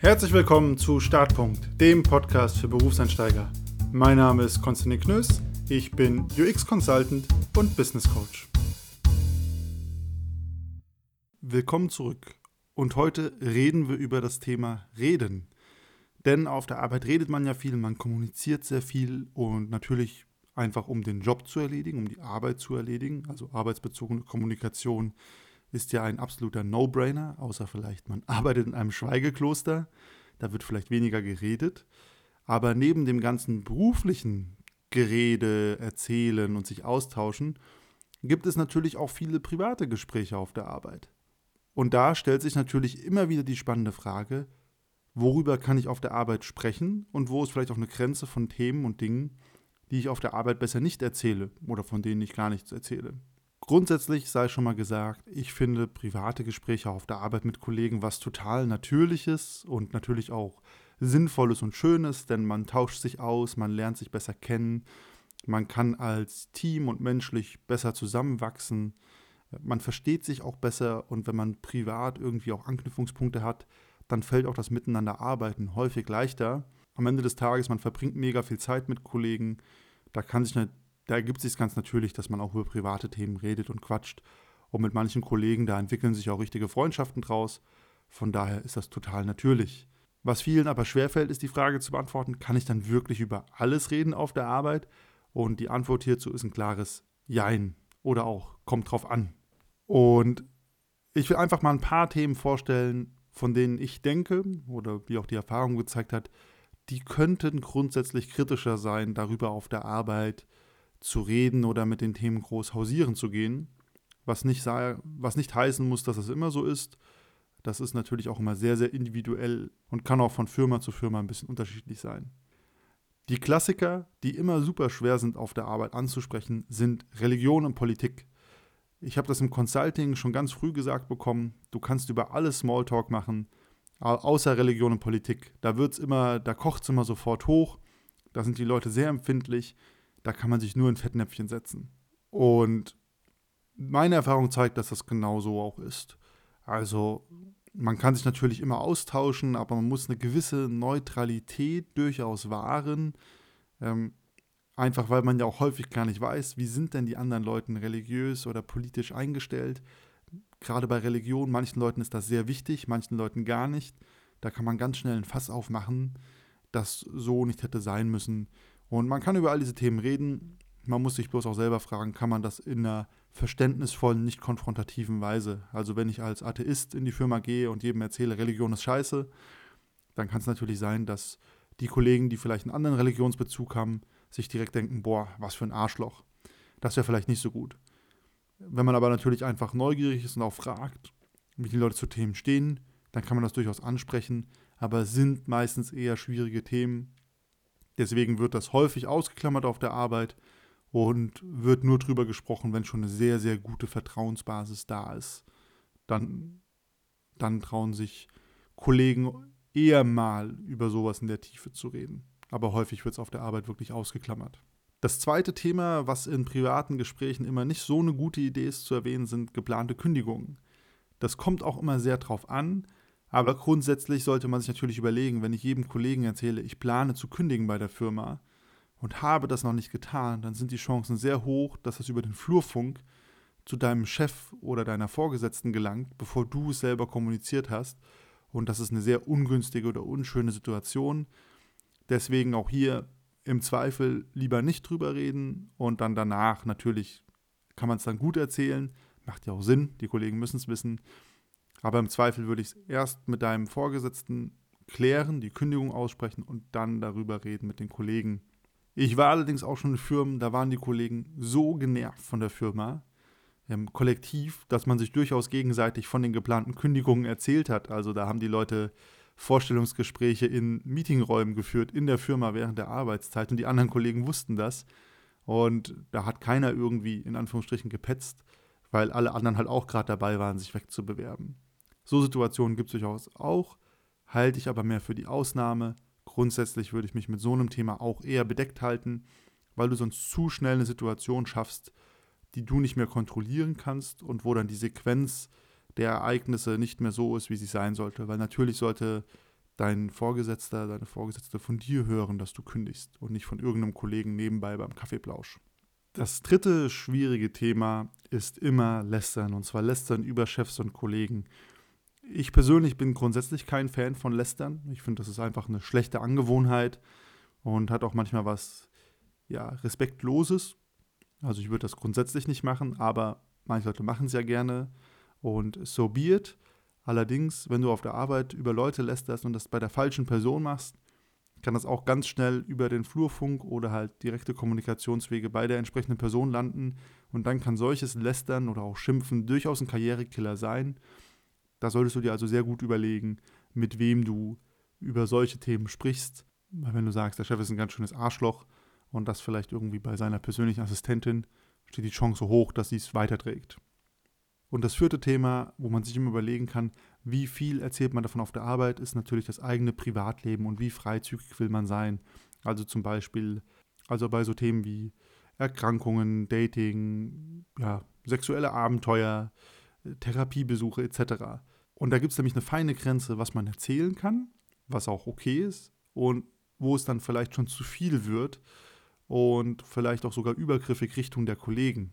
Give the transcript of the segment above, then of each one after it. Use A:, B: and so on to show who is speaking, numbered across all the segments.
A: Herzlich willkommen zu Startpunkt, dem Podcast für Berufseinsteiger. Mein Name ist Konstantin Knöss, ich bin UX-Consultant und Business Coach. Willkommen zurück und heute reden wir über das Thema Reden. Denn auf der Arbeit redet man ja viel, man kommuniziert sehr viel und natürlich einfach um den Job zu erledigen, um die Arbeit zu erledigen, also arbeitsbezogene Kommunikation ist ja ein absoluter No-Brainer, außer vielleicht man arbeitet in einem Schweigekloster, da wird vielleicht weniger geredet. Aber neben dem ganzen beruflichen Gerede, Erzählen und sich austauschen, gibt es natürlich auch viele private Gespräche auf der Arbeit. Und da stellt sich natürlich immer wieder die spannende Frage, worüber kann ich auf der Arbeit sprechen und wo ist vielleicht auch eine Grenze von Themen und Dingen, die ich auf der Arbeit besser nicht erzähle oder von denen ich gar nichts erzähle. Grundsätzlich sei schon mal gesagt, ich finde private Gespräche auf der Arbeit mit Kollegen was total Natürliches und natürlich auch Sinnvolles und Schönes, denn man tauscht sich aus, man lernt sich besser kennen, man kann als Team und menschlich besser zusammenwachsen, man versteht sich auch besser und wenn man privat irgendwie auch Anknüpfungspunkte hat, dann fällt auch das Miteinander arbeiten häufig leichter. Am Ende des Tages, man verbringt mega viel Zeit mit Kollegen, da kann sich eine da ergibt sich ganz natürlich, dass man auch über private Themen redet und quatscht. Und mit manchen Kollegen, da entwickeln sich auch richtige Freundschaften draus. Von daher ist das total natürlich. Was vielen aber schwerfällt, ist die Frage zu beantworten, kann ich dann wirklich über alles reden auf der Arbeit? Und die Antwort hierzu ist ein klares Jein oder auch kommt drauf an. Und ich will einfach mal ein paar Themen vorstellen, von denen ich denke oder wie auch die Erfahrung gezeigt hat, die könnten grundsätzlich kritischer sein, darüber auf der Arbeit zu reden oder mit den Themen groß hausieren zu gehen. Was nicht, was nicht heißen muss, dass es immer so ist. Das ist natürlich auch immer sehr, sehr individuell und kann auch von Firma zu Firma ein bisschen unterschiedlich sein. Die Klassiker, die immer super schwer sind auf der Arbeit anzusprechen, sind Religion und Politik. Ich habe das im Consulting schon ganz früh gesagt bekommen, du kannst über alles Smalltalk machen, außer Religion und Politik. Da wird's immer, da kocht es immer sofort hoch, da sind die Leute sehr empfindlich, da kann man sich nur in Fettnäpfchen setzen. Und meine Erfahrung zeigt, dass das genau so auch ist. Also man kann sich natürlich immer austauschen, aber man muss eine gewisse Neutralität durchaus wahren. Ähm, einfach weil man ja auch häufig gar nicht weiß, wie sind denn die anderen Leute religiös oder politisch eingestellt. Gerade bei Religion, manchen Leuten ist das sehr wichtig, manchen Leuten gar nicht. Da kann man ganz schnell ein Fass aufmachen, das so nicht hätte sein müssen. Und man kann über all diese Themen reden. Man muss sich bloß auch selber fragen, kann man das in einer verständnisvollen, nicht konfrontativen Weise. Also wenn ich als Atheist in die Firma gehe und jedem erzähle, Religion ist scheiße, dann kann es natürlich sein, dass die Kollegen, die vielleicht einen anderen Religionsbezug haben, sich direkt denken, boah, was für ein Arschloch. Das wäre vielleicht nicht so gut. Wenn man aber natürlich einfach neugierig ist und auch fragt, wie die Leute zu Themen stehen, dann kann man das durchaus ansprechen, aber sind meistens eher schwierige Themen, Deswegen wird das häufig ausgeklammert auf der Arbeit und wird nur drüber gesprochen, wenn schon eine sehr, sehr gute Vertrauensbasis da ist. Dann, dann trauen sich Kollegen eher mal über sowas in der Tiefe zu reden. Aber häufig wird es auf der Arbeit wirklich ausgeklammert. Das zweite Thema, was in privaten Gesprächen immer nicht so eine gute Idee ist zu erwähnen, sind geplante Kündigungen. Das kommt auch immer sehr drauf an, aber grundsätzlich sollte man sich natürlich überlegen, wenn ich jedem Kollegen erzähle, ich plane zu kündigen bei der Firma und habe das noch nicht getan, dann sind die Chancen sehr hoch, dass das über den Flurfunk zu deinem Chef oder deiner Vorgesetzten gelangt, bevor du es selber kommuniziert hast. Und das ist eine sehr ungünstige oder unschöne Situation. Deswegen auch hier im Zweifel lieber nicht drüber reden und dann danach natürlich kann man es dann gut erzählen. Macht ja auch Sinn, die Kollegen müssen es wissen. Aber im Zweifel würde ich es erst mit deinem Vorgesetzten klären, die Kündigung aussprechen und dann darüber reden mit den Kollegen. Ich war allerdings auch schon in Firmen, da waren die Kollegen so genervt von der Firma, im Kollektiv, dass man sich durchaus gegenseitig von den geplanten Kündigungen erzählt hat. Also da haben die Leute Vorstellungsgespräche in Meetingräumen geführt in der Firma während der Arbeitszeit und die anderen Kollegen wussten das. Und da hat keiner irgendwie in Anführungsstrichen gepetzt, weil alle anderen halt auch gerade dabei waren, sich wegzubewerben. So Situationen gibt es durchaus auch, halte ich aber mehr für die Ausnahme. Grundsätzlich würde ich mich mit so einem Thema auch eher bedeckt halten, weil du sonst zu schnell eine Situation schaffst, die du nicht mehr kontrollieren kannst und wo dann die Sequenz der Ereignisse nicht mehr so ist, wie sie sein sollte. Weil natürlich sollte dein Vorgesetzter, deine Vorgesetzte von dir hören, dass du kündigst und nicht von irgendeinem Kollegen nebenbei beim Kaffeeplausch. Das dritte schwierige Thema ist immer Lästern, und zwar Lästern über Chefs und Kollegen. Ich persönlich bin grundsätzlich kein Fan von Lästern. Ich finde, das ist einfach eine schlechte Angewohnheit und hat auch manchmal was ja, Respektloses. Also ich würde das grundsätzlich nicht machen, aber manche Leute machen es ja gerne und so be it. Allerdings, wenn du auf der Arbeit über Leute lästerst und das bei der falschen Person machst, kann das auch ganz schnell über den Flurfunk oder halt direkte Kommunikationswege bei der entsprechenden Person landen. Und dann kann solches Lästern oder auch Schimpfen durchaus ein Karrierekiller sein. Da solltest du dir also sehr gut überlegen, mit wem du über solche Themen sprichst. Weil wenn du sagst, der Chef ist ein ganz schönes Arschloch und das vielleicht irgendwie bei seiner persönlichen Assistentin, steht die Chance hoch, dass sie es weiterträgt. Und das vierte Thema, wo man sich immer überlegen kann, wie viel erzählt man davon auf der Arbeit, ist natürlich das eigene Privatleben und wie freizügig will man sein. Also zum Beispiel, also bei so Themen wie Erkrankungen, Dating, ja, sexuelle Abenteuer, Therapiebesuche etc. Und da gibt es nämlich eine feine Grenze, was man erzählen kann, was auch okay ist und wo es dann vielleicht schon zu viel wird und vielleicht auch sogar übergriffig Richtung der Kollegen.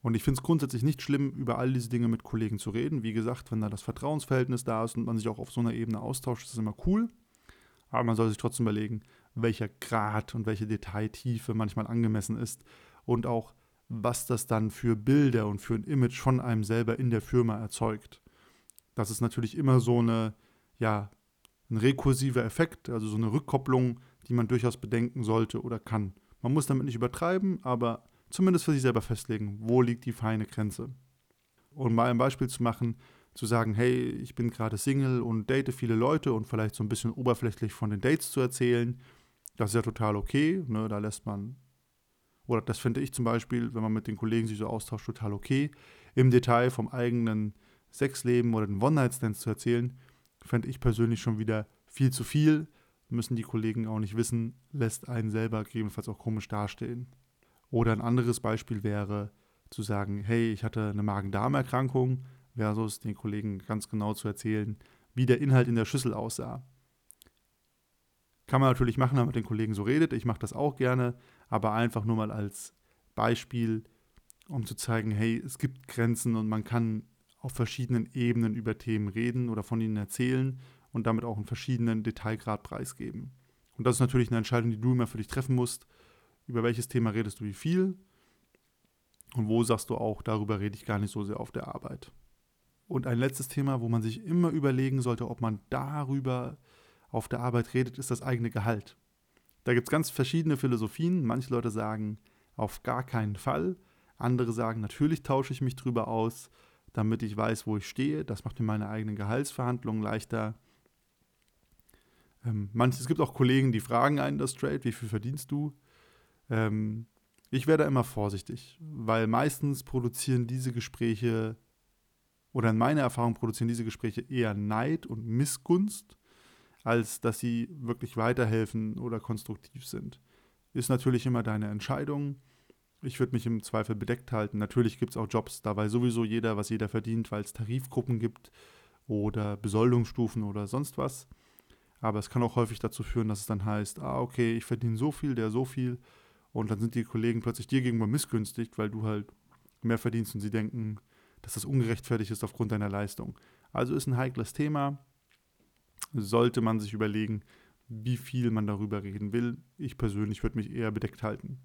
A: Und ich finde es grundsätzlich nicht schlimm, über all diese Dinge mit Kollegen zu reden. Wie gesagt, wenn da das Vertrauensverhältnis da ist und man sich auch auf so einer Ebene austauscht, ist das immer cool. Aber man soll sich trotzdem überlegen, welcher Grad und welche Detailtiefe manchmal angemessen ist und auch, was das dann für Bilder und für ein Image von einem selber in der Firma erzeugt. Das ist natürlich immer so eine, ja, ein rekursiver Effekt, also so eine Rückkopplung, die man durchaus bedenken sollte oder kann. Man muss damit nicht übertreiben, aber zumindest für sich selber festlegen, wo liegt die feine Grenze. Und mal ein Beispiel zu machen, zu sagen, hey, ich bin gerade Single und date viele Leute und vielleicht so ein bisschen oberflächlich von den Dates zu erzählen, das ist ja total okay. Ne? Da lässt man, oder das finde ich zum Beispiel, wenn man mit den Kollegen sich so austauscht, total okay. Im Detail vom eigenen Sexleben oder den One-Night-Stands zu erzählen, fände ich persönlich schon wieder viel zu viel. Müssen die Kollegen auch nicht wissen, lässt einen selber gegebenenfalls auch komisch dastehen. Oder ein anderes Beispiel wäre zu sagen, hey, ich hatte eine Magen-Darm-Erkrankung, versus den Kollegen ganz genau zu erzählen, wie der Inhalt in der Schüssel aussah. Kann man natürlich machen, wenn man mit den Kollegen so redet. Ich mache das auch gerne, aber einfach nur mal als Beispiel, um zu zeigen, hey, es gibt Grenzen und man kann auf verschiedenen Ebenen über Themen reden oder von ihnen erzählen und damit auch einen verschiedenen Detailgrad preisgeben. Und das ist natürlich eine Entscheidung, die du immer für dich treffen musst über welches Thema redest du wie viel und wo sagst du auch, darüber rede ich gar nicht so sehr auf der Arbeit. Und ein letztes Thema, wo man sich immer überlegen sollte, ob man darüber auf der Arbeit redet, ist das eigene Gehalt. Da gibt es ganz verschiedene Philosophien. Manche Leute sagen, auf gar keinen Fall. Andere sagen, natürlich tausche ich mich drüber aus, damit ich weiß, wo ich stehe. Das macht mir meine eigenen Gehaltsverhandlungen leichter. Ähm, manche, es gibt auch Kollegen, die fragen einen das straight, wie viel verdienst du? Ähm, ich werde immer vorsichtig, weil meistens produzieren diese Gespräche oder in meiner Erfahrung produzieren diese Gespräche eher Neid und Missgunst, als dass sie wirklich weiterhelfen oder konstruktiv sind. Ist natürlich immer deine Entscheidung. Ich würde mich im Zweifel bedeckt halten. Natürlich gibt es auch Jobs, da weiß sowieso jeder, was jeder verdient, weil es Tarifgruppen gibt oder Besoldungsstufen oder sonst was. Aber es kann auch häufig dazu führen, dass es dann heißt, ah, okay, ich verdiene so viel, der so viel und dann sind die Kollegen plötzlich dir gegenüber missgünstigt, weil du halt mehr verdienst und sie denken, dass das ungerechtfertigt ist aufgrund deiner Leistung. Also ist ein heikles Thema. Sollte man sich überlegen, wie viel man darüber reden will. Ich persönlich würde mich eher bedeckt halten.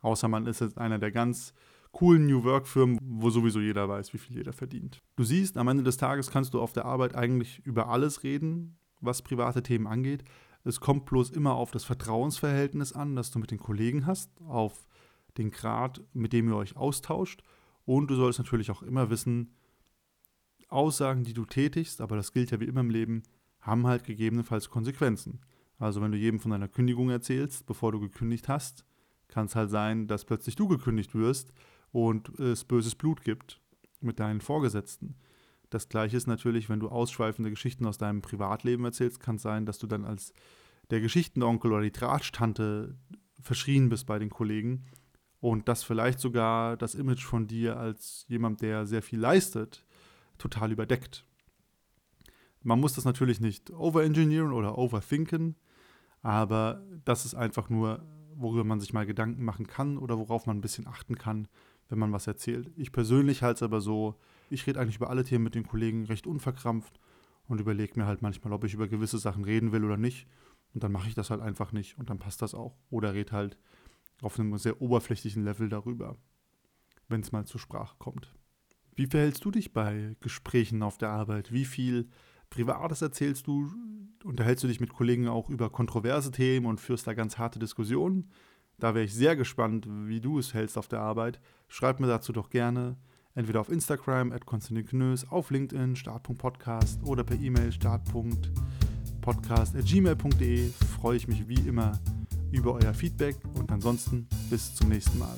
A: Außer man ist jetzt einer der ganz coolen New Work-Firmen, wo sowieso jeder weiß, wie viel jeder verdient. Du siehst, am Ende des Tages kannst du auf der Arbeit eigentlich über alles reden, was private Themen angeht. Es kommt bloß immer auf das Vertrauensverhältnis an, das du mit den Kollegen hast, auf den Grad, mit dem ihr euch austauscht. Und du sollst natürlich auch immer wissen, Aussagen, die du tätigst, aber das gilt ja wie immer im Leben, haben halt gegebenenfalls Konsequenzen. Also wenn du jedem von deiner Kündigung erzählst, bevor du gekündigt hast, kann es halt sein, dass plötzlich du gekündigt wirst und es böses Blut gibt mit deinen Vorgesetzten. Das gleiche ist natürlich, wenn du ausschweifende Geschichten aus deinem Privatleben erzählst, kann es sein, dass du dann als der Geschichtenonkel oder die Tratsch-Tante verschrien bist bei den Kollegen und das vielleicht sogar das Image von dir als jemand, der sehr viel leistet, total überdeckt. Man muss das natürlich nicht overengineeren oder overthinken, aber das ist einfach nur, worüber man sich mal Gedanken machen kann oder worauf man ein bisschen achten kann, wenn man was erzählt. Ich persönlich halte es aber so, ich rede eigentlich über alle Themen mit den Kollegen recht unverkrampft und überlege mir halt manchmal, ob ich über gewisse Sachen reden will oder nicht. Und dann mache ich das halt einfach nicht und dann passt das auch. Oder rede halt auf einem sehr oberflächlichen Level darüber, wenn es mal zur Sprache kommt. Wie verhältst du dich bei Gesprächen auf der Arbeit? Wie viel Privates erzählst du? Unterhältst du dich mit Kollegen auch über kontroverse Themen und führst da ganz harte Diskussionen? Da wäre ich sehr gespannt, wie du es hältst auf der Arbeit. Schreib mir dazu doch gerne entweder auf Instagram at Knös, auf LinkedIn start.podcast oder per E-Mail start.podcast.gmail.de. Freue ich mich wie immer über euer Feedback und ansonsten bis zum nächsten Mal.